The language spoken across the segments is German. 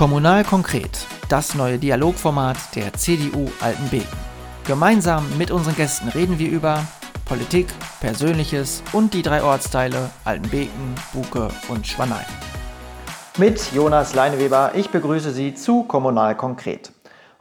Kommunal konkret, das neue Dialogformat der CDU Altenbeken. Gemeinsam mit unseren Gästen reden wir über Politik, Persönliches und die drei Ortsteile Altenbeken, Buke und Schwanein. Mit Jonas Leineweber, ich begrüße Sie zu Kommunal konkret.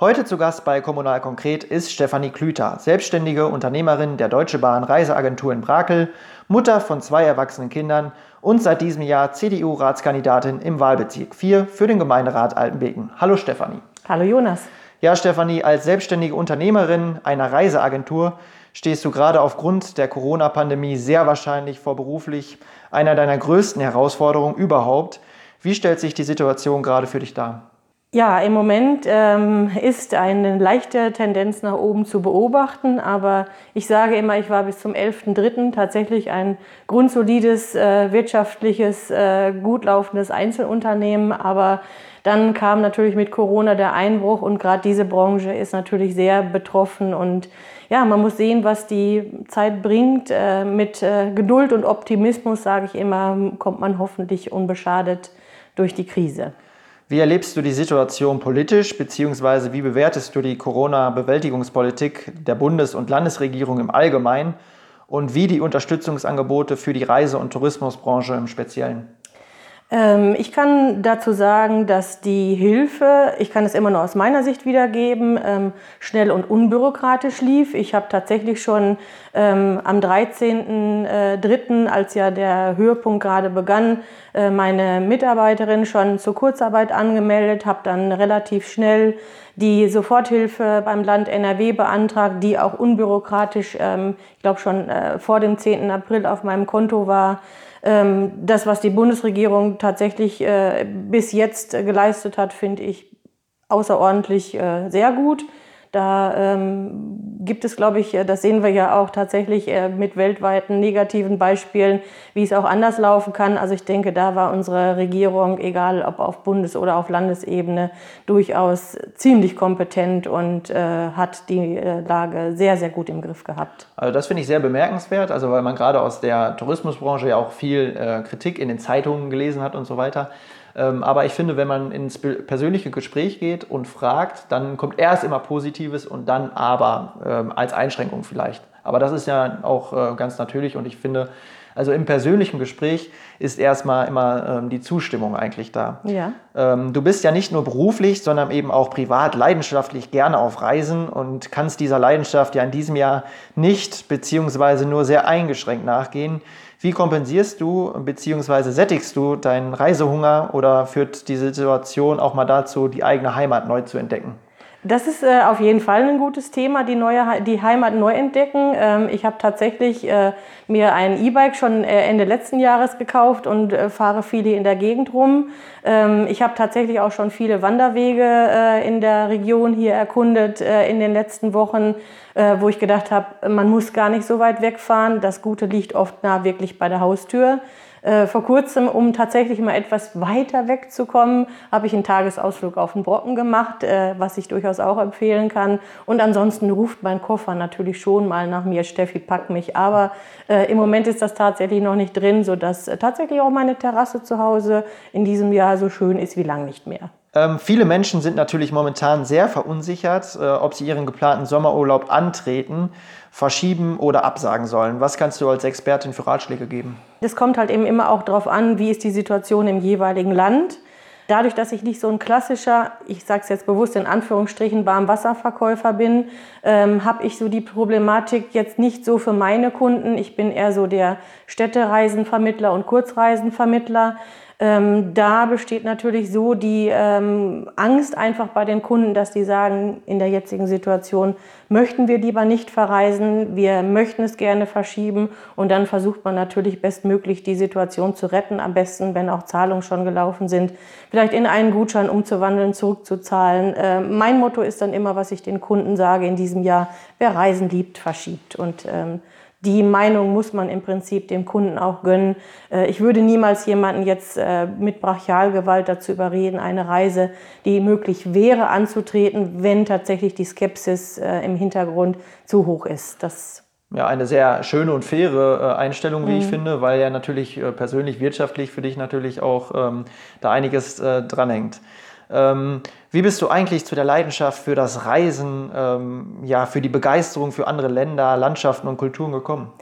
Heute zu Gast bei Kommunal Konkret ist Stefanie Klüter, selbstständige Unternehmerin der Deutsche Bahn Reiseagentur in Brakel, Mutter von zwei erwachsenen Kindern und seit diesem Jahr CDU-Ratskandidatin im Wahlbezirk 4 für den Gemeinderat Altenbeken. Hallo Stefanie. Hallo Jonas. Ja, Stefanie, als selbstständige Unternehmerin einer Reiseagentur stehst du gerade aufgrund der Corona-Pandemie sehr wahrscheinlich vor beruflich einer deiner größten Herausforderungen überhaupt. Wie stellt sich die Situation gerade für dich dar? Ja, im Moment ähm, ist eine leichte Tendenz nach oben zu beobachten, aber ich sage immer, ich war bis zum 11.3. tatsächlich ein grundsolides, äh, wirtschaftliches, äh, gut laufendes Einzelunternehmen, aber dann kam natürlich mit Corona der Einbruch und gerade diese Branche ist natürlich sehr betroffen und ja, man muss sehen, was die Zeit bringt. Äh, mit äh, Geduld und Optimismus, sage ich immer, kommt man hoffentlich unbeschadet durch die Krise. Wie erlebst du die Situation politisch, beziehungsweise wie bewertest du die Corona-Bewältigungspolitik der Bundes- und Landesregierung im Allgemeinen und wie die Unterstützungsangebote für die Reise- und Tourismusbranche im Speziellen? Ähm, ich kann dazu sagen, dass die Hilfe, ich kann es immer nur aus meiner Sicht wiedergeben, ähm, schnell und unbürokratisch lief. Ich habe tatsächlich schon ähm, am 13.03., als ja der Höhepunkt gerade begann, äh, meine Mitarbeiterin schon zur Kurzarbeit angemeldet, habe dann relativ schnell die Soforthilfe beim Land NRW beantragt, die auch unbürokratisch, ich glaube schon äh, vor dem 10. April auf meinem Konto war. Ähm, das, was die Bundesregierung tatsächlich äh, bis jetzt geleistet hat, finde ich außerordentlich äh, sehr gut. Da ähm, gibt es, glaube ich, äh, das sehen wir ja auch tatsächlich äh, mit weltweiten negativen Beispielen, wie es auch anders laufen kann. Also ich denke, da war unsere Regierung, egal ob auf Bundes- oder auf Landesebene, durchaus ziemlich kompetent und äh, hat die äh, Lage sehr, sehr gut im Griff gehabt. Also das finde ich sehr bemerkenswert, also weil man gerade aus der Tourismusbranche ja auch viel äh, Kritik in den Zeitungen gelesen hat und so weiter. Ähm, aber ich finde, wenn man ins persönliche Gespräch geht und fragt, dann kommt erst immer Positives und dann aber ähm, als Einschränkung vielleicht. Aber das ist ja auch äh, ganz natürlich und ich finde, also im persönlichen Gespräch ist erstmal immer ähm, die Zustimmung eigentlich da. Ja. Ähm, du bist ja nicht nur beruflich, sondern eben auch privat leidenschaftlich gerne auf Reisen und kannst dieser Leidenschaft ja in diesem Jahr nicht beziehungsweise nur sehr eingeschränkt nachgehen. Wie kompensierst du bzw. sättigst du deinen Reisehunger oder führt die Situation auch mal dazu, die eigene Heimat neu zu entdecken? Das ist äh, auf jeden Fall ein gutes Thema, die, neue, die Heimat neu entdecken. Ähm, ich habe tatsächlich äh, mir ein E-Bike schon äh, Ende letzten Jahres gekauft und äh, fahre viele in der Gegend rum. Ähm, ich habe tatsächlich auch schon viele Wanderwege äh, in der Region hier erkundet äh, in den letzten Wochen, wo ich gedacht habe, man muss gar nicht so weit wegfahren. Das Gute liegt oft nah wirklich bei der Haustür. Äh, vor kurzem, um tatsächlich mal etwas weiter wegzukommen, habe ich einen Tagesausflug auf den Brocken gemacht, äh, was ich durchaus auch empfehlen kann. Und ansonsten ruft mein Koffer natürlich schon mal nach mir, Steffi, pack mich. Aber äh, im Moment ist das tatsächlich noch nicht drin, sodass äh, tatsächlich auch meine Terrasse zu Hause in diesem Jahr so schön ist wie lang nicht mehr. Ähm, viele Menschen sind natürlich momentan sehr verunsichert, äh, ob sie ihren geplanten Sommerurlaub antreten, verschieben oder absagen sollen. Was kannst du als Expertin für Ratschläge geben? Es kommt halt eben immer auch darauf an, wie ist die Situation im jeweiligen Land. Dadurch, dass ich nicht so ein klassischer, ich sage es jetzt bewusst in Anführungsstrichen, Warmwasserverkäufer bin, ähm, habe ich so die Problematik jetzt nicht so für meine Kunden. Ich bin eher so der Städtereisenvermittler und Kurzreisenvermittler. Ähm, da besteht natürlich so die ähm, Angst einfach bei den Kunden, dass die sagen, in der jetzigen Situation möchten wir lieber nicht verreisen, wir möchten es gerne verschieben und dann versucht man natürlich bestmöglich die Situation zu retten, am besten, wenn auch Zahlungen schon gelaufen sind, vielleicht in einen Gutschein umzuwandeln, zurückzuzahlen. Äh, mein Motto ist dann immer, was ich den Kunden sage in diesem Jahr, wer Reisen liebt, verschiebt und ähm, die Meinung muss man im Prinzip dem Kunden auch gönnen. Äh, ich würde niemals jemanden jetzt äh, mit Brachialgewalt dazu überreden, eine Reise, die möglich wäre, anzutreten, wenn tatsächlich die Skepsis äh, im Hintergrund zu hoch ist. Das ja, eine sehr schöne und faire Einstellung, wie mhm. ich finde, weil ja natürlich persönlich, wirtschaftlich für dich natürlich auch ähm, da einiges äh, dranhängt. Ähm, wie bist du eigentlich zu der Leidenschaft für das Reisen, ähm, ja, für die Begeisterung für andere Länder, Landschaften und Kulturen gekommen?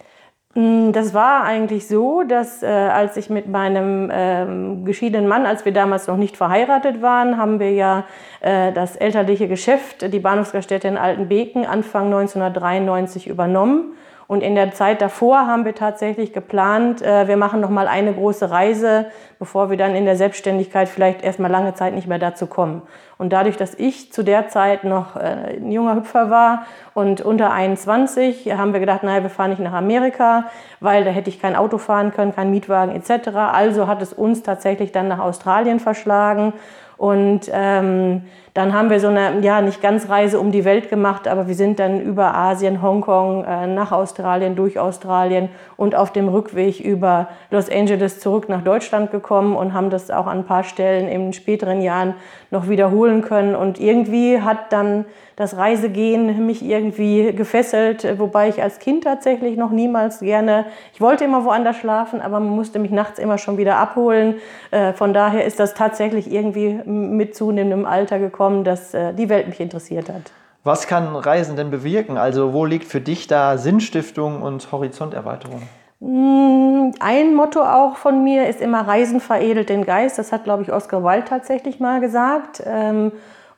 Mm, das war eigentlich so, dass äh, als ich mit meinem ähm, geschiedenen Mann, als wir damals noch nicht verheiratet waren, haben wir ja äh, das elterliche Geschäft, die Bahnhofsgaststätte in Altenbeken, Anfang 1993 übernommen. Und in der Zeit davor haben wir tatsächlich geplant, äh, wir machen noch mal eine große Reise, bevor wir dann in der Selbstständigkeit vielleicht erstmal lange Zeit nicht mehr dazu kommen. Und dadurch, dass ich zu der Zeit noch äh, ein junger Hüpfer war und unter 21, haben wir gedacht, naja, wir fahren nicht nach Amerika, weil da hätte ich kein Auto fahren können, kein Mietwagen etc. Also hat es uns tatsächlich dann nach Australien verschlagen. Und ähm, dann haben wir so eine, ja, nicht ganz Reise um die Welt gemacht, aber wir sind dann über Asien, Hongkong, äh, nach Australien, durch Australien und auf dem Rückweg über Los Angeles zurück nach Deutschland gekommen und haben das auch an ein paar Stellen in späteren Jahren noch wiederholen können. Und irgendwie hat dann das Reisegehen mich irgendwie gefesselt, wobei ich als Kind tatsächlich noch niemals gerne, ich wollte immer woanders schlafen, aber man musste mich nachts immer schon wieder abholen. Äh, von daher ist das tatsächlich irgendwie mit zunehmendem Alter gekommen, dass äh, die Welt mich interessiert hat. Was kann Reisen denn bewirken? Also wo liegt für dich da Sinnstiftung und Horizonterweiterung? Mm, ein Motto auch von mir ist immer Reisen veredelt den Geist. Das hat, glaube ich, Oscar Wilde tatsächlich mal gesagt. Ähm,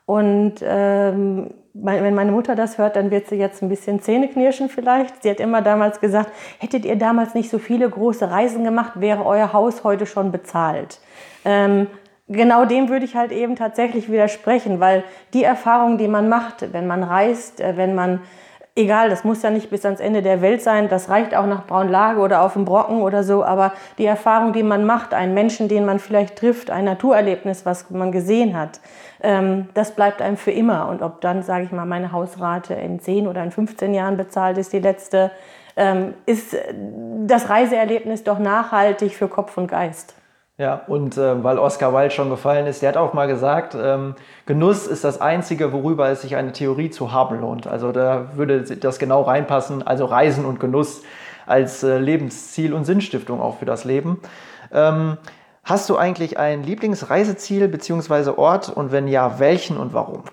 und ähm, wenn meine Mutter das hört, dann wird sie jetzt ein bisschen Zähne knirschen vielleicht. Sie hat immer damals gesagt, hättet ihr damals nicht so viele große Reisen gemacht, wäre euer Haus heute schon bezahlt. Genau dem würde ich halt eben tatsächlich widersprechen, weil die Erfahrung, die man macht, wenn man reist, äh, wenn man egal, das muss ja nicht bis ans Ende der Welt sein, das reicht auch nach Braunlage oder auf dem Brocken oder so, aber die Erfahrung, die man macht, einen Menschen, den man vielleicht trifft, ein Naturerlebnis, was man gesehen hat, ähm, das bleibt einem für immer. Und ob dann, sage ich mal, meine Hausrate in 10 oder in 15 Jahren bezahlt ist, die letzte, ähm, ist das Reiseerlebnis doch nachhaltig für Kopf und Geist. Ja, und äh, weil Oscar Wilde schon gefallen ist, der hat auch mal gesagt, ähm, Genuss ist das Einzige, worüber es sich eine Theorie zu haben lohnt. Also da würde das genau reinpassen, also Reisen und Genuss als äh, Lebensziel und Sinnstiftung auch für das Leben. Ähm, hast du eigentlich ein Lieblingsreiseziel bzw. Ort und wenn ja, welchen und warum?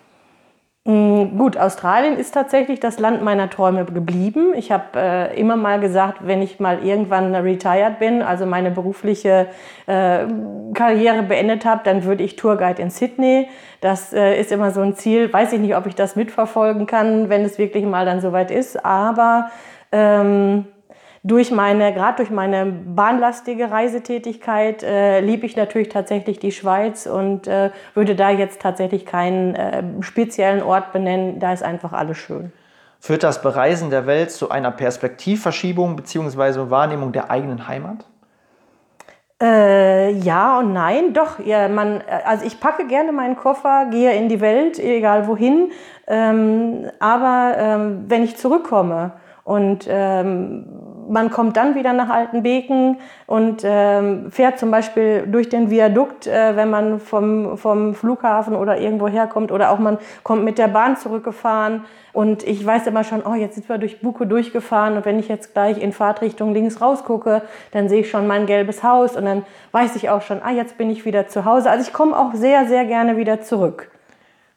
Mm, gut, Australien ist tatsächlich das Land meiner Träume geblieben. Ich habe äh, immer mal gesagt, wenn ich mal irgendwann retired bin, also meine berufliche äh, Karriere beendet habe, dann würde ich Tourguide in Sydney. Das äh, ist immer so ein Ziel. Weiß ich nicht, ob ich das mitverfolgen kann, wenn es wirklich mal dann soweit ist. Aber ähm, durch meine, gerade durch meine bahnlastige Reisetätigkeit äh, liebe ich natürlich tatsächlich die Schweiz und äh, würde da jetzt tatsächlich keinen äh, speziellen Ort benennen. Da ist einfach alles schön. Führt das Bereisen der Welt zu einer Perspektivverschiebung bzw. Wahrnehmung der eigenen Heimat? Äh, ja und nein, doch. Ja, man, also ich packe gerne meinen Koffer, gehe in die Welt, egal wohin. Ähm, aber ähm, wenn ich zurückkomme und ähm, man kommt dann wieder nach Altenbeken und ähm, fährt zum Beispiel durch den Viadukt, äh, wenn man vom, vom Flughafen oder irgendwo herkommt oder auch man kommt mit der Bahn zurückgefahren und ich weiß immer schon, oh, jetzt sind wir durch Buko durchgefahren und wenn ich jetzt gleich in Fahrtrichtung links rausgucke, dann sehe ich schon mein gelbes Haus und dann weiß ich auch schon, ah, jetzt bin ich wieder zu Hause. Also ich komme auch sehr, sehr gerne wieder zurück.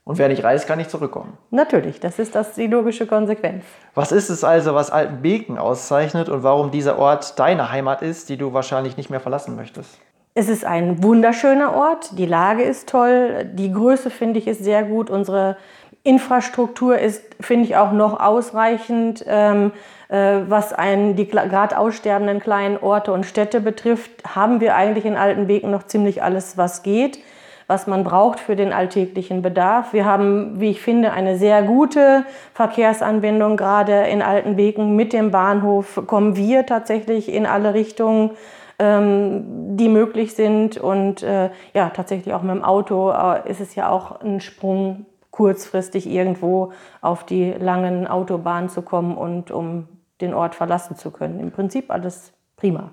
Und wer nicht reist, kann nicht zurückkommen. Natürlich, das ist das die logische Konsequenz. Was ist es also, was Altenbeken auszeichnet und warum dieser Ort deine Heimat ist, die du wahrscheinlich nicht mehr verlassen möchtest? Es ist ein wunderschöner Ort, die Lage ist toll, die Größe finde ich ist sehr gut, unsere Infrastruktur ist, finde ich, auch noch ausreichend, ähm, äh, was einen, die gerade aussterbenden kleinen Orte und Städte betrifft, haben wir eigentlich in Altenbeken noch ziemlich alles, was geht was man braucht für den alltäglichen Bedarf. Wir haben, wie ich finde, eine sehr gute Verkehrsanbindung, gerade in Altenbeken mit dem Bahnhof kommen wir tatsächlich in alle Richtungen ähm, die möglich sind. Und äh, ja, tatsächlich auch mit dem Auto äh, ist es ja auch ein Sprung, kurzfristig irgendwo auf die langen Autobahnen zu kommen und um den Ort verlassen zu können. Im Prinzip alles prima.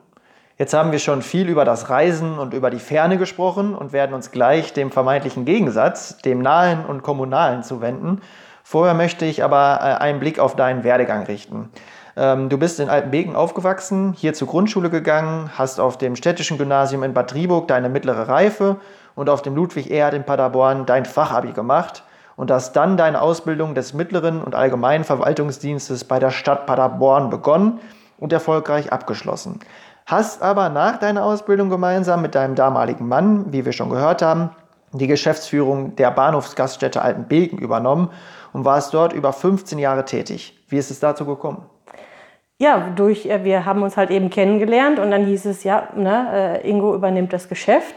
Jetzt haben wir schon viel über das Reisen und über die Ferne gesprochen und werden uns gleich dem vermeintlichen Gegensatz, dem Nahen und Kommunalen zuwenden. Vorher möchte ich aber äh, einen Blick auf deinen Werdegang richten. Ähm, du bist in Altenbeken aufgewachsen, hier zur Grundschule gegangen, hast auf dem städtischen Gymnasium in Bad Driburg deine mittlere Reife und auf dem Ludwig Erhard in Paderborn dein Fachabi gemacht und hast dann deine Ausbildung des mittleren und allgemeinen Verwaltungsdienstes bei der Stadt Paderborn begonnen und erfolgreich abgeschlossen. Hast aber nach deiner Ausbildung gemeinsam mit deinem damaligen Mann, wie wir schon gehört haben, die Geschäftsführung der Bahnhofsgaststätte Altenbeken übernommen und warst dort über 15 Jahre tätig. Wie ist es dazu gekommen? Ja, durch, äh, wir haben uns halt eben kennengelernt und dann hieß es, ja, ne, äh, Ingo übernimmt das Geschäft.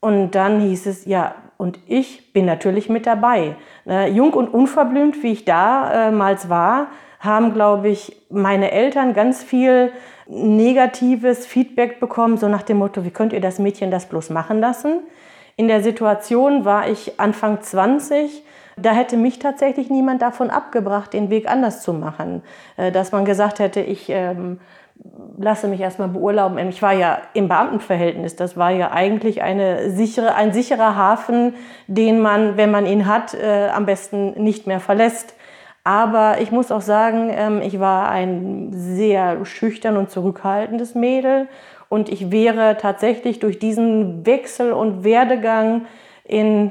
Und dann hieß es, ja, und ich bin natürlich mit dabei. Ne, jung und unverblümt, wie ich damals war, haben, glaube ich, meine Eltern ganz viel negatives Feedback bekommen, so nach dem Motto, wie könnt ihr das Mädchen das bloß machen lassen? In der Situation war ich Anfang 20 da hätte mich tatsächlich niemand davon abgebracht, den Weg anders zu machen. Äh, dass man gesagt hätte, ich ähm, lasse mich erstmal beurlauben. Ich war ja im Beamtenverhältnis. Das war ja eigentlich eine sichere, ein sicherer Hafen, den man, wenn man ihn hat, äh, am besten nicht mehr verlässt. Aber ich muss auch sagen, ähm, ich war ein sehr schüchtern und zurückhaltendes Mädel. Und ich wäre tatsächlich durch diesen Wechsel und Werdegang in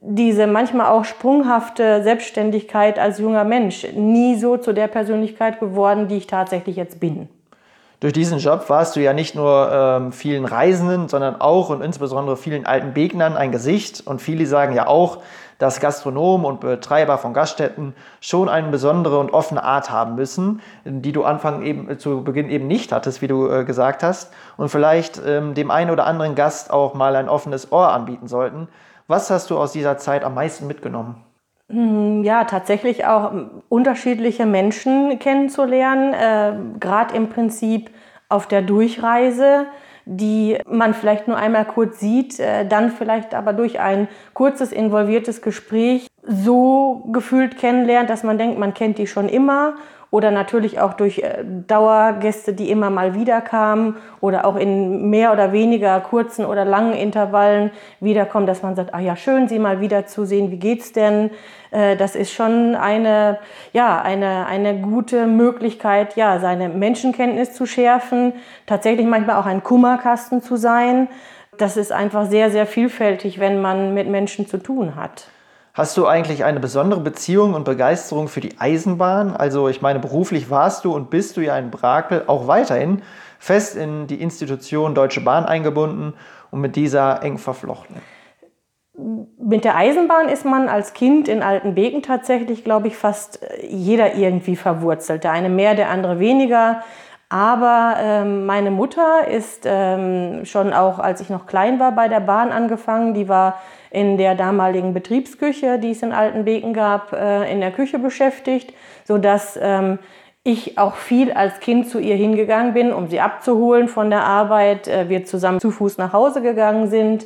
diese manchmal auch sprunghafte Selbstständigkeit als junger Mensch nie so zu der Persönlichkeit geworden, die ich tatsächlich jetzt bin. Durch diesen Job warst du ja nicht nur ähm, vielen Reisenden, sondern auch und insbesondere vielen alten Begnern ein Gesicht. Und viele sagen ja auch, dass Gastronomen und Betreiber von Gaststätten schon eine besondere und offene Art haben müssen, die du Anfang eben zu Beginn eben nicht hattest, wie du äh, gesagt hast, und vielleicht ähm, dem einen oder anderen Gast auch mal ein offenes Ohr anbieten sollten. Was hast du aus dieser Zeit am meisten mitgenommen? Hm, ja, tatsächlich auch unterschiedliche Menschen kennenzulernen, äh, gerade im Prinzip auf der Durchreise, die man vielleicht nur einmal kurz sieht, äh, dann vielleicht aber durch ein kurzes involviertes Gespräch so gefühlt kennenlernt, dass man denkt, man kennt die schon immer oder natürlich auch durch äh, Dauergäste, die immer mal wieder kamen oder auch in mehr oder weniger kurzen oder langen Intervallen wiederkommen, dass man sagt, ah ja, schön, Sie mal wieder zu sehen, wie geht's denn? Äh, das ist schon eine, ja, eine, eine gute Möglichkeit, ja, seine Menschenkenntnis zu schärfen, tatsächlich manchmal auch ein Kummerkasten zu sein. Das ist einfach sehr, sehr vielfältig, wenn man mit Menschen zu tun hat. Hast du eigentlich eine besondere Beziehung und Begeisterung für die Eisenbahn? Also ich meine, beruflich warst du und bist du ja in Brakel auch weiterhin fest in die Institution Deutsche Bahn eingebunden und mit dieser eng verflochten. Mit der Eisenbahn ist man als Kind in Altenbeken tatsächlich, glaube ich, fast jeder irgendwie verwurzelt. Der eine mehr, der andere weniger. Aber ähm, meine Mutter ist ähm, schon auch, als ich noch klein war, bei der Bahn angefangen. Die war in der damaligen Betriebsküche, die es in Altenbeken gab, äh, in der Küche beschäftigt, sodass ähm, ich auch viel als Kind zu ihr hingegangen bin, um sie abzuholen von der Arbeit. Äh, wir zusammen zu Fuß nach Hause gegangen sind.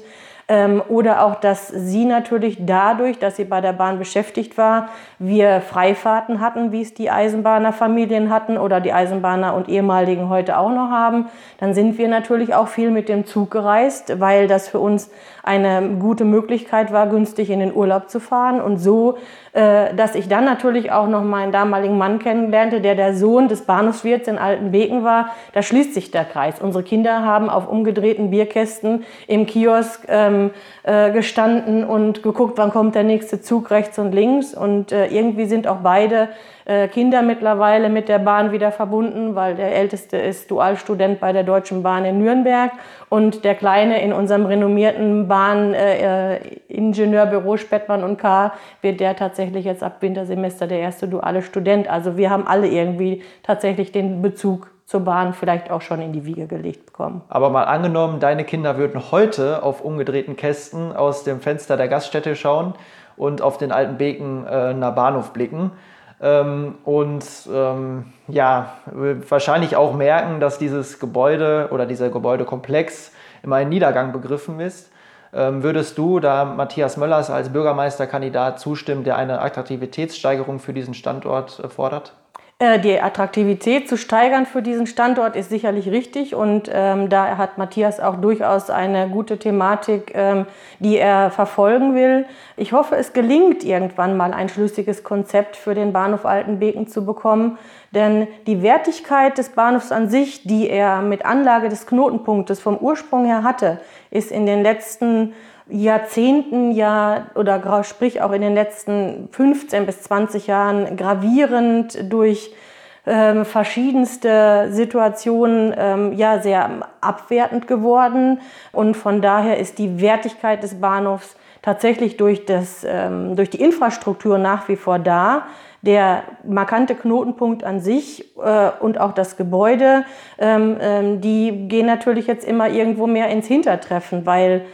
Ähm, oder auch, dass sie natürlich dadurch, dass sie bei der Bahn beschäftigt war, wir Freifahrten hatten, wie es die Eisenbahnerfamilien hatten oder die Eisenbahner und ehemaligen heute auch noch haben. Dann sind wir natürlich auch viel mit dem Zug gereist, weil das für uns eine gute Möglichkeit war, günstig in den Urlaub zu fahren. Und so, dass ich dann natürlich auch noch meinen damaligen Mann kennenlernte, der der Sohn des Bahnhofswirts in Altenbeken war, da schließt sich der Kreis. Unsere Kinder haben auf umgedrehten Bierkästen im Kiosk ähm, äh, gestanden und geguckt, wann kommt der nächste Zug rechts und links. Und äh, irgendwie sind auch beide äh, Kinder mittlerweile mit der Bahn wieder verbunden, weil der Älteste ist Dualstudent bei der Deutschen Bahn in Nürnberg und der Kleine in unserem renommierten Bahniningenieurbüro äh, Spettmann und K. wird der tatsächlich jetzt ab Wintersemester der erste duale Student. Also wir haben alle irgendwie tatsächlich den Bezug zur Bahn vielleicht auch schon in die Wiege gelegt bekommen. Aber mal angenommen, deine Kinder würden heute auf umgedrehten Kästen aus dem Fenster der Gaststätte schauen und auf den alten Beken äh, Bahnhof blicken ähm, und ähm, ja, wahrscheinlich auch merken, dass dieses Gebäude oder dieser Gebäudekomplex immer ein Niedergang begriffen ist. Ähm, würdest du da Matthias Möllers als Bürgermeisterkandidat zustimmen, der eine Attraktivitätssteigerung für diesen Standort äh, fordert? Äh, die Attraktivität zu steigern für diesen Standort ist sicherlich richtig und ähm, da hat Matthias auch durchaus eine gute Thematik, ähm, die er verfolgen will. Ich hoffe, es gelingt irgendwann mal ein schlüssiges Konzept für den Bahnhof Altenbeken zu bekommen, denn die Wertigkeit des Bahnhofs an sich, die er mit Anlage des Knotenpunktes vom Ursprung her hatte, ist in den letzten Jahrzehnten ja oder sprich auch in den letzten 15 bis 20 Jahren gravierend durch ähm, verschiedenste Situationen ähm, ja sehr abwertend geworden und von daher ist die Wertigkeit des Bahnhofs tatsächlich durch, das, ähm, durch die Infrastruktur nach wie vor da. Der markante Knotenpunkt an sich äh, und auch das Gebäude, ähm, ähm, die gehen natürlich jetzt immer irgendwo mehr ins Hintertreffen, weil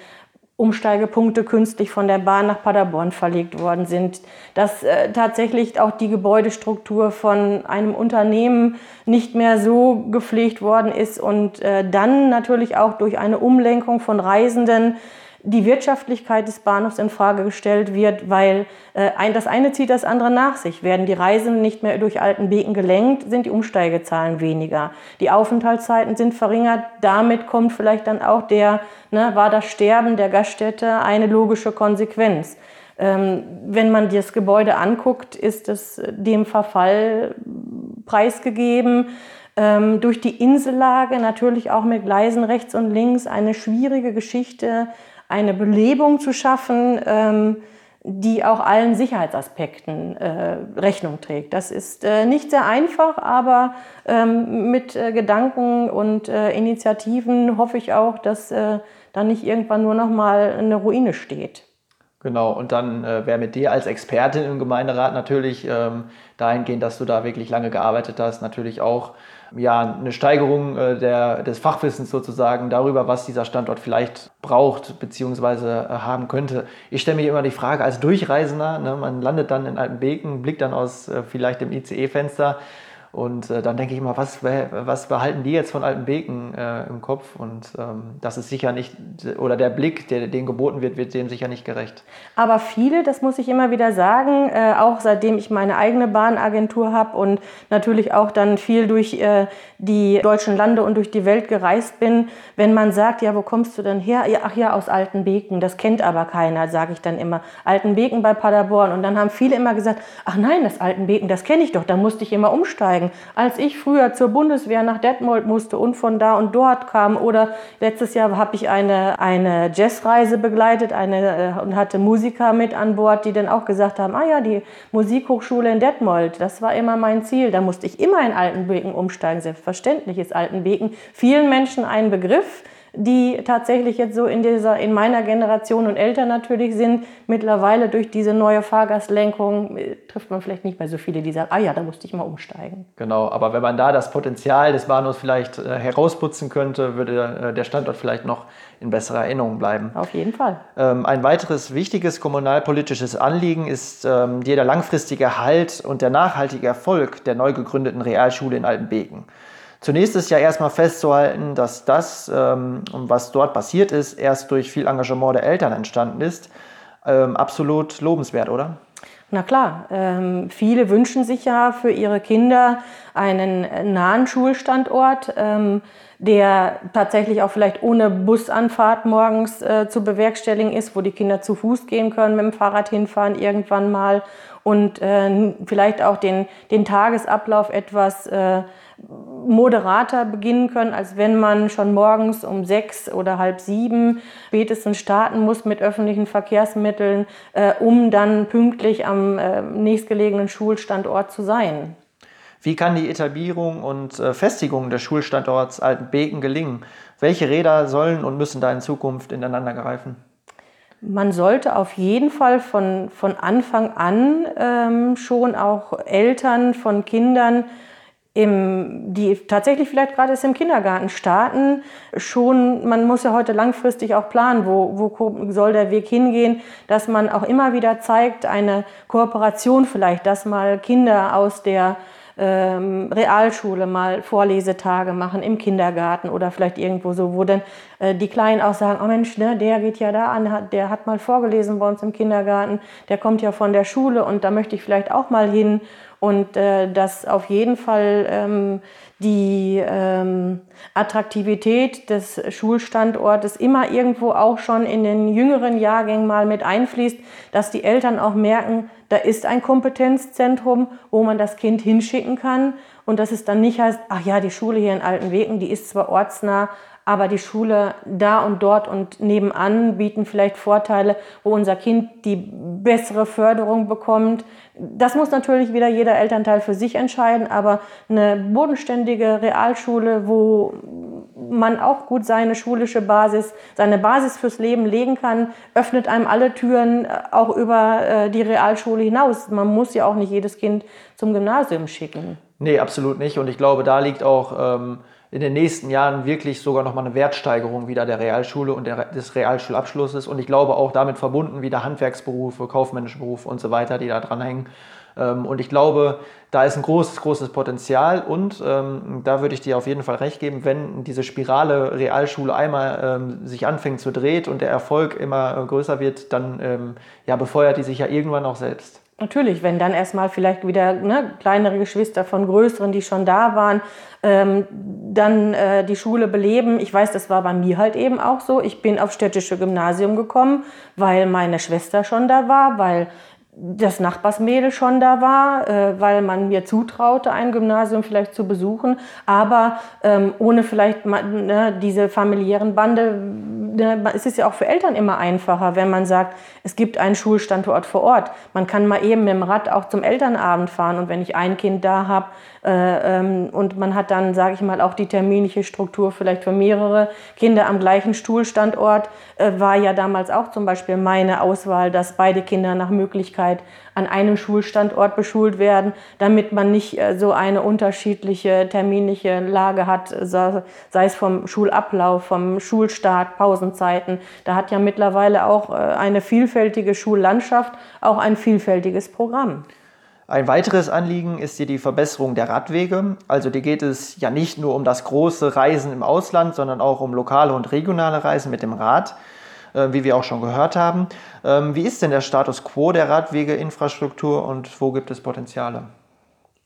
Umsteigepunkte künstlich von der Bahn nach Paderborn verlegt worden sind, dass äh, tatsächlich auch die Gebäudestruktur von einem Unternehmen nicht mehr so gepflegt worden ist und äh, dann natürlich auch durch eine Umlenkung von Reisenden die Wirtschaftlichkeit des Bahnhofs in Frage gestellt wird, weil äh, ein, das eine zieht das andere nach sich. Werden die Reisenden nicht mehr durch Altenbeken gelenkt, sind die Umsteigezahlen weniger. Die Aufenthaltszeiten sind verringert. Damit kommt vielleicht dann auch der, ne, war das Sterben der Gaststätte eine logische Konsequenz. Ähm, wenn man das Gebäude anguckt, ist es dem Verfall preisgegeben. Ähm, durch die Insellage, natürlich auch mit Gleisen rechts und links, eine schwierige Geschichte eine Belebung zu schaffen, ähm, die auch allen Sicherheitsaspekten äh, Rechnung trägt. Das ist äh, nicht sehr einfach, aber ähm, mit äh, Gedanken und Initiativen hoffe ich auch, dass da nicht irgendwann nur noch mal eine Ruine steht. Genau, und dann äh, wäre mit dir als Expertin im Gemeinderat natürlich ähm, dahingehend, dass du da wirklich lange gearbeitet hast, natürlich auch ja, eine Steigerung äh, der, des Fachwissens sozusagen darüber, was dieser Standort vielleicht braucht bzw. Äh, haben könnte. Ich stelle mir immer die Frage als Durchreisender, ne, man landet dann in Altenbeken, blickt dann aus äh, vielleicht dem ICE-Fenster und äh, dann denke ich immer, was, was behalten die jetzt von Altenbeken äh, im Kopf? Und ähm, das ist sicher nicht, oder der Blick, der denen geboten wird, wird dem sicher nicht gerecht. Aber viele, das muss ich immer wieder sagen, äh, auch seitdem ich meine eigene Bahnagentur habe und natürlich auch dann viel durch äh, die deutschen Lande und durch die Welt gereist bin, wenn man sagt, ja, wo kommst du denn her? Ach ja, aus Altenbeken, das kennt aber keiner, sage ich dann immer. Altenbeken bei Paderborn. Und dann haben viele immer gesagt, ach nein, das Altenbeken, das kenne ich doch, da musste ich immer umsteigen zeigen. Als ich früher zur Bundeswehr nach Detmold musste und von da und dort kam oder letztes Jahr habe ich eine, eine Jazzreise begleitet eine, äh, und hatte Musiker mit an Bord, die dann auch gesagt haben, ah ja, die Musikhochschule in Detmold, das war immer mein Ziel. Da musste ich immer in Altenbeken umsteigen. Selbstverständlich ist Altenbeken vielen Menschen ein Begriff die tatsächlich jetzt so in dieser, in meiner Generation und älter natürlich sind. Mittlerweile durch diese neue Fahrgastlenkung äh, trifft man vielleicht nicht mehr so viele, die sagen, ah ja, da musste ich mal umsteigen. Genau, aber wenn man da das Potenzial des Bahnhofs vielleicht äh, herausputzen könnte, würde äh, der Standort vielleicht noch in besserer Erinnerung bleiben. Auf jeden Fall. Ähm, ein weiteres wichtiges kommunalpolitisches Anliegen ist ähm, der langfristige Erhalt und der nachhaltige Erfolg der neu gegründeten Realschule in Altenbeken. Zunächst ist ja erstmal festzuhalten, dass das, ähm, was dort passiert ist, erst durch viel Engagement der Eltern entstanden ist. Ähm, absolut lobenswert, oder? Na klar, ähm, viele wünschen sich ja für ihre Kinder einen nahen Schulstandort, ähm, der tatsächlich auch vielleicht ohne Busanfahrt morgens äh, zu bewerkstelligen ist, wo die Kinder zu Fuß gehen können, mit dem Fahrrad hinfahren irgendwann mal und äh, vielleicht auch den, den Tagesablauf etwas äh, moderater beginnen können, als wenn man schon morgens um sechs oder halb sieben spätestens starten muss mit öffentlichen Verkehrsmitteln, äh, um dann pünktlich am äh, nächstgelegenen Schulstandort zu sein. Wie kann die Etablierung und äh, Festigung des Schulstandorts Altenbeken gelingen? Welche Räder sollen und müssen da in Zukunft ineinander greifen? Man sollte auf jeden Fall von, von Anfang an ähm, schon auch Eltern von Kindern im, die tatsächlich vielleicht gerade erst im Kindergarten starten, schon, man muss ja heute langfristig auch planen, wo, wo soll der Weg hingehen, dass man auch immer wieder zeigt, eine Kooperation vielleicht, dass mal Kinder aus der ähm, Realschule mal Vorlesetage machen im Kindergarten oder vielleicht irgendwo so, wo dann äh, die Kleinen auch sagen, oh Mensch, ne, der geht ja da an, der hat mal vorgelesen bei uns im Kindergarten, der kommt ja von der Schule und da möchte ich vielleicht auch mal hin und äh, dass auf jeden Fall ähm, die ähm, Attraktivität des Schulstandortes immer irgendwo auch schon in den jüngeren Jahrgängen mal mit einfließt, dass die Eltern auch merken, da ist ein Kompetenzzentrum, wo man das Kind hinschicken kann. Und dass es dann nicht heißt, ach ja, die Schule hier in Altenwegen, die ist zwar ortsnah, aber die Schule da und dort und nebenan bieten vielleicht Vorteile, wo unser Kind die bessere Förderung bekommt. Das muss natürlich wieder jeder Elternteil für sich entscheiden, aber eine bodenständige Realschule, wo man auch gut seine schulische Basis, seine Basis fürs Leben legen kann, öffnet einem alle Türen äh, auch über äh, die Realschule hinaus. Man muss ja auch nicht jedes Kind zum Gymnasium schicken. Nee, absolut nicht. Und ich glaube, da liegt auch ähm, in den nächsten Jahren wirklich sogar nochmal eine Wertsteigerung wieder der Realschule und der, des Realschulabschlusses. Und ich glaube auch damit verbunden wieder Handwerksberufe, kaufmännische Berufe und so weiter, die da dranhängen. Ähm, und ich glaube, da ist ein großes, großes Potenzial. Und ähm, da würde ich dir auf jeden Fall recht geben, wenn diese Spirale Realschule einmal ähm, sich anfängt zu drehen und der Erfolg immer äh, größer wird, dann ähm, ja, befeuert die sich ja irgendwann auch selbst. Natürlich, wenn dann erstmal vielleicht wieder ne, kleinere Geschwister von größeren, die schon da waren, ähm, dann äh, die Schule beleben. Ich weiß, das war bei mir halt eben auch so. Ich bin aufs städtische Gymnasium gekommen, weil meine Schwester schon da war, weil das Nachbarsmädel schon da war, äh, weil man mir zutraute, ein Gymnasium vielleicht zu besuchen, aber ähm, ohne vielleicht ne, diese familiären Bande. Ne, es ist ja auch für Eltern immer einfacher, wenn man sagt, es gibt einen Schulstandort vor Ort. Man kann mal eben mit dem Rad auch zum Elternabend fahren und wenn ich ein Kind da habe, und man hat dann, sage ich mal, auch die terminliche Struktur vielleicht für mehrere Kinder am gleichen Stuhlstandort. Äh, war ja damals auch zum Beispiel meine Auswahl, dass beide Kinder nach Möglichkeit an einem Schulstandort beschult werden, damit man nicht äh, so eine unterschiedliche terminliche Lage hat, sei es vom Schulablauf, vom Schulstart, Pausenzeiten. Da hat ja mittlerweile auch eine vielfältige Schullandschaft auch ein vielfältiges Programm. Ein weiteres Anliegen ist hier die Verbesserung der Radwege. Also dir geht es ja nicht nur um das große Reisen im Ausland, sondern auch um lokale und regionale Reisen mit dem Rad, äh, wie wir auch schon gehört haben. Ähm, wie ist denn der Status quo der Radwegeinfrastruktur und wo gibt es Potenziale?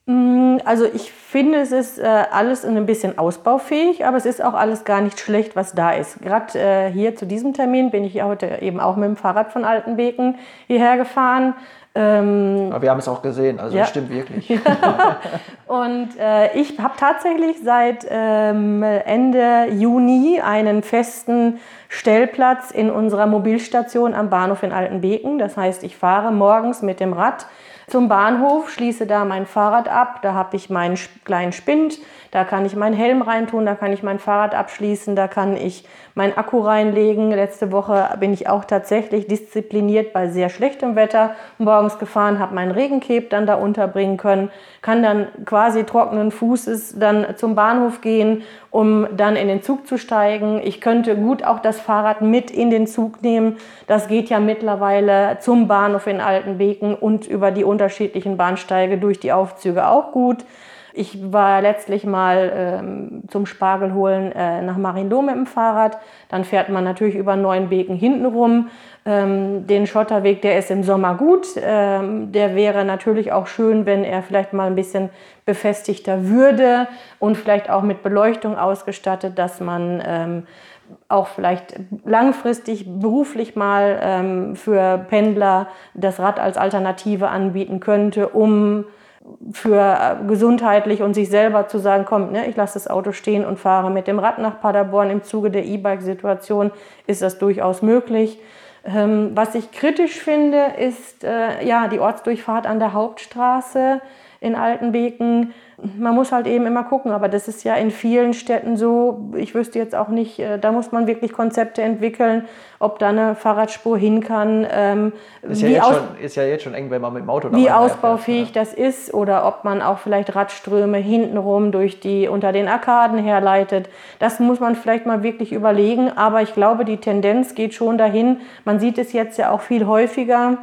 Mm, also ich finde, es ist äh, alles ein bisschen ausbaufähig, aber es ist auch alles gar nicht schlecht, was da ist. Gerade äh, hier zu diesem Termin bin ich heute eben auch mit dem Fahrrad von Altenbeken hierher gefahren. Ähm, Aber wir haben es auch gesehen, also ja. das stimmt wirklich. Ja. Und äh, ich habe tatsächlich seit ähm, Ende Juni einen festen Stellplatz in unserer Mobilstation am Bahnhof in Altenbeken. Das heißt, ich fahre morgens mit dem Rad zum Bahnhof, schließe da mein Fahrrad ab, da habe ich meinen kleinen Spind, da kann ich meinen Helm reintun, da kann ich mein Fahrrad abschließen, da kann ich meinen Akku reinlegen. Letzte Woche bin ich auch tatsächlich diszipliniert bei sehr schlechtem Wetter morgens gefahren, habe meinen Regenkeb dann da unterbringen können, kann dann quasi trockenen Fußes dann zum Bahnhof gehen, um dann in den Zug zu steigen. Ich könnte gut auch das Fahrrad mit in den Zug nehmen. Das geht ja mittlerweile zum Bahnhof in Altenbeken und über die unterschiedlichen Bahnsteige durch die Aufzüge auch gut. Ich war letztlich mal ähm, zum Spargel holen äh, nach Marienloh mit dem Fahrrad. Dann fährt man natürlich über Neuenbeken hinten rum. Ähm, den Schotterweg, der ist im Sommer gut. Ähm, der wäre natürlich auch schön, wenn er vielleicht mal ein bisschen befestigter würde und vielleicht auch mit Beleuchtung ausgestattet, dass man ähm, auch vielleicht langfristig beruflich mal ähm, für Pendler das Rad als Alternative anbieten könnte, um für äh, gesundheitlich und sich selber zu sagen, komm, ne, ich lasse das Auto stehen und fahre mit dem Rad nach Paderborn. Im Zuge der E-Bike-Situation ist das durchaus möglich. Ähm, was ich kritisch finde, ist äh, ja die Ortsdurchfahrt an der Hauptstraße in Altenbeken man muss halt eben immer gucken, aber das ist ja in vielen Städten so. Ich wüsste jetzt auch nicht, äh, da muss man wirklich Konzepte entwickeln, ob da eine Fahrradspur hin kann. Ähm, ist, ja jetzt schon, ist ja jetzt schon eng, wenn man mit dem Auto Wie ausbaufähig fährt, das ist oder ob man auch vielleicht Radströme hintenrum durch die unter den Arkaden herleitet. Das muss man vielleicht mal wirklich überlegen, aber ich glaube, die Tendenz geht schon dahin. Man sieht es jetzt ja auch viel häufiger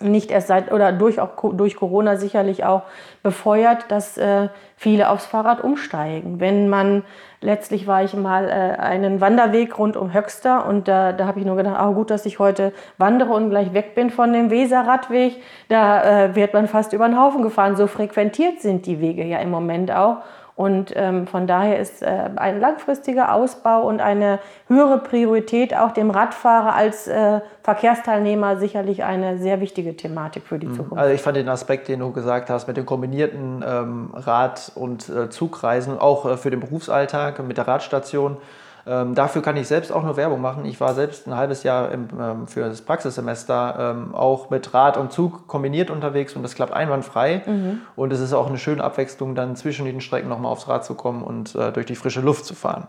nicht erst seit oder durch, auch, durch Corona sicherlich auch befeuert, dass äh, viele aufs Fahrrad umsteigen. Wenn man, letztlich war ich mal äh, einen Wanderweg rund um Höxter und da, da habe ich nur gedacht, oh, gut, dass ich heute wandere und gleich weg bin von dem Weserradweg. Da äh, wird man fast über den Haufen gefahren. So frequentiert sind die Wege ja im Moment auch. Und ähm, von daher ist äh, ein langfristiger Ausbau und eine höhere Priorität auch dem Radfahrer als äh, Verkehrsteilnehmer sicherlich eine sehr wichtige Thematik für die mhm. Zukunft. Also ich fand den Aspekt, den du gesagt hast, mit den kombinierten ähm, Rad- und äh, Zugreisen, auch äh, für den Berufsalltag mit der Radstation, ähm, dafür kann ich selbst auch nur Werbung machen. Ich war selbst ein halbes Jahr im, ähm, für das Praxissemester ähm, auch mit Rad und Zug kombiniert unterwegs und das klappt einwandfrei. Mhm. Und es ist auch eine schöne Abwechslung, dann zwischen den Strecken nochmal aufs Rad zu kommen und äh, durch die frische Luft zu fahren.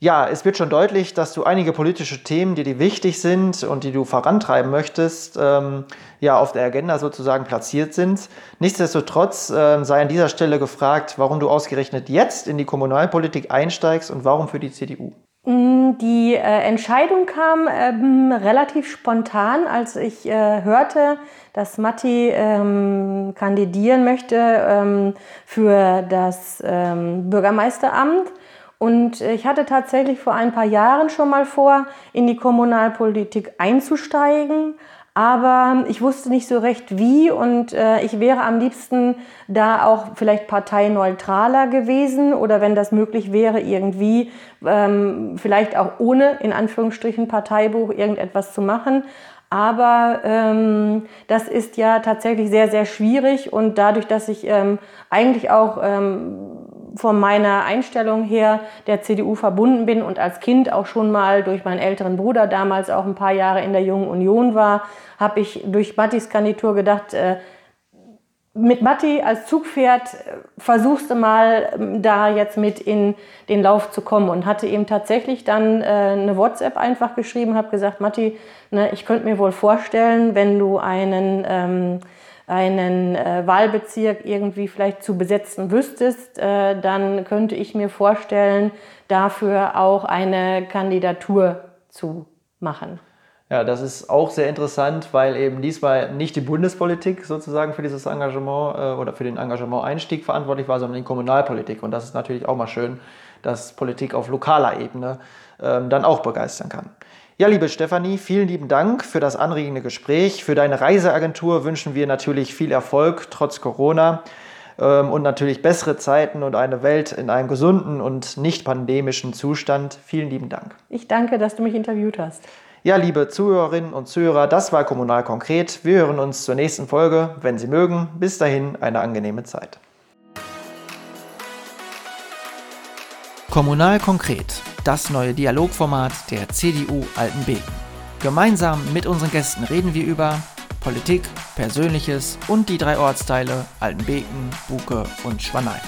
Ja, es wird schon deutlich, dass du einige politische Themen, die dir wichtig sind und die du vorantreiben möchtest, ähm, ja, auf der Agenda sozusagen platziert sind. Nichtsdestotrotz äh, sei an dieser Stelle gefragt, warum du ausgerechnet jetzt in die Kommunalpolitik einsteigst und warum für die CDU? Mm, die äh, Entscheidung kam ähm, relativ spontan, als ich äh, hörte, dass Matti ähm, kandidieren möchte ähm, für das ähm, Bürgermeisteramt. Und ich hatte tatsächlich vor ein paar Jahren schon mal vor, in die Kommunalpolitik einzusteigen. Aber ich wusste nicht so recht wie und äh, ich wäre am liebsten da auch vielleicht parteineutraler gewesen oder wenn das möglich wäre, irgendwie ähm, vielleicht auch ohne in Anführungsstrichen Parteibuch irgendetwas zu machen. Aber ähm, das ist ja tatsächlich sehr, sehr schwierig und dadurch, dass ich ähm, eigentlich auch ähm, von meiner Einstellung her der CDU verbunden bin und als Kind auch schon mal durch meinen älteren Bruder damals auch ein paar Jahre in der Jungen Union war, habe ich durch Mattis Kandidatur gedacht, äh, mit Matti als Zugpferd äh, versuchst du mal ähm, da jetzt mit in den Lauf zu kommen und hatte ihm tatsächlich dann äh, eine WhatsApp einfach geschrieben, habe gesagt, Matti, ne, ich könnte mir wohl vorstellen, wenn du einen ähm, einen äh, Wahlbezirk irgendwie vielleicht zu besetzen wüsstest, äh, dann könnte ich mir vorstellen, dafür auch eine Kandidatur zu machen. Ja, das ist auch sehr interessant, weil eben diesmal nicht die Bundespolitik sozusagen für dieses Engagement äh, oder für den Engagement-Einstieg verantwortlich war, sondern die Kommunalpolitik. Und das ist natürlich auch mal schön, dass Politik auf lokaler Ebene ähm, dann auch begeistern kann. Ja, liebe Stefanie, vielen lieben Dank für das anregende Gespräch. Für deine Reiseagentur wünschen wir natürlich viel Erfolg trotz Corona ähm, und natürlich bessere Zeiten und eine Welt in einem gesunden und nicht pandemischen Zustand. Vielen lieben Dank. Ich danke, dass du mich interviewt hast. Ja, liebe Zuhörerinnen und Zuhörer, das war Kommunal konkret. Wir hören uns zur nächsten Folge, wenn Sie mögen. Bis dahin eine angenehme Zeit. Kommunal konkret das neue Dialogformat der CDU Altenbeken. Gemeinsam mit unseren Gästen reden wir über Politik, Persönliches und die drei Ortsteile Altenbeken, Buke und Schwanein.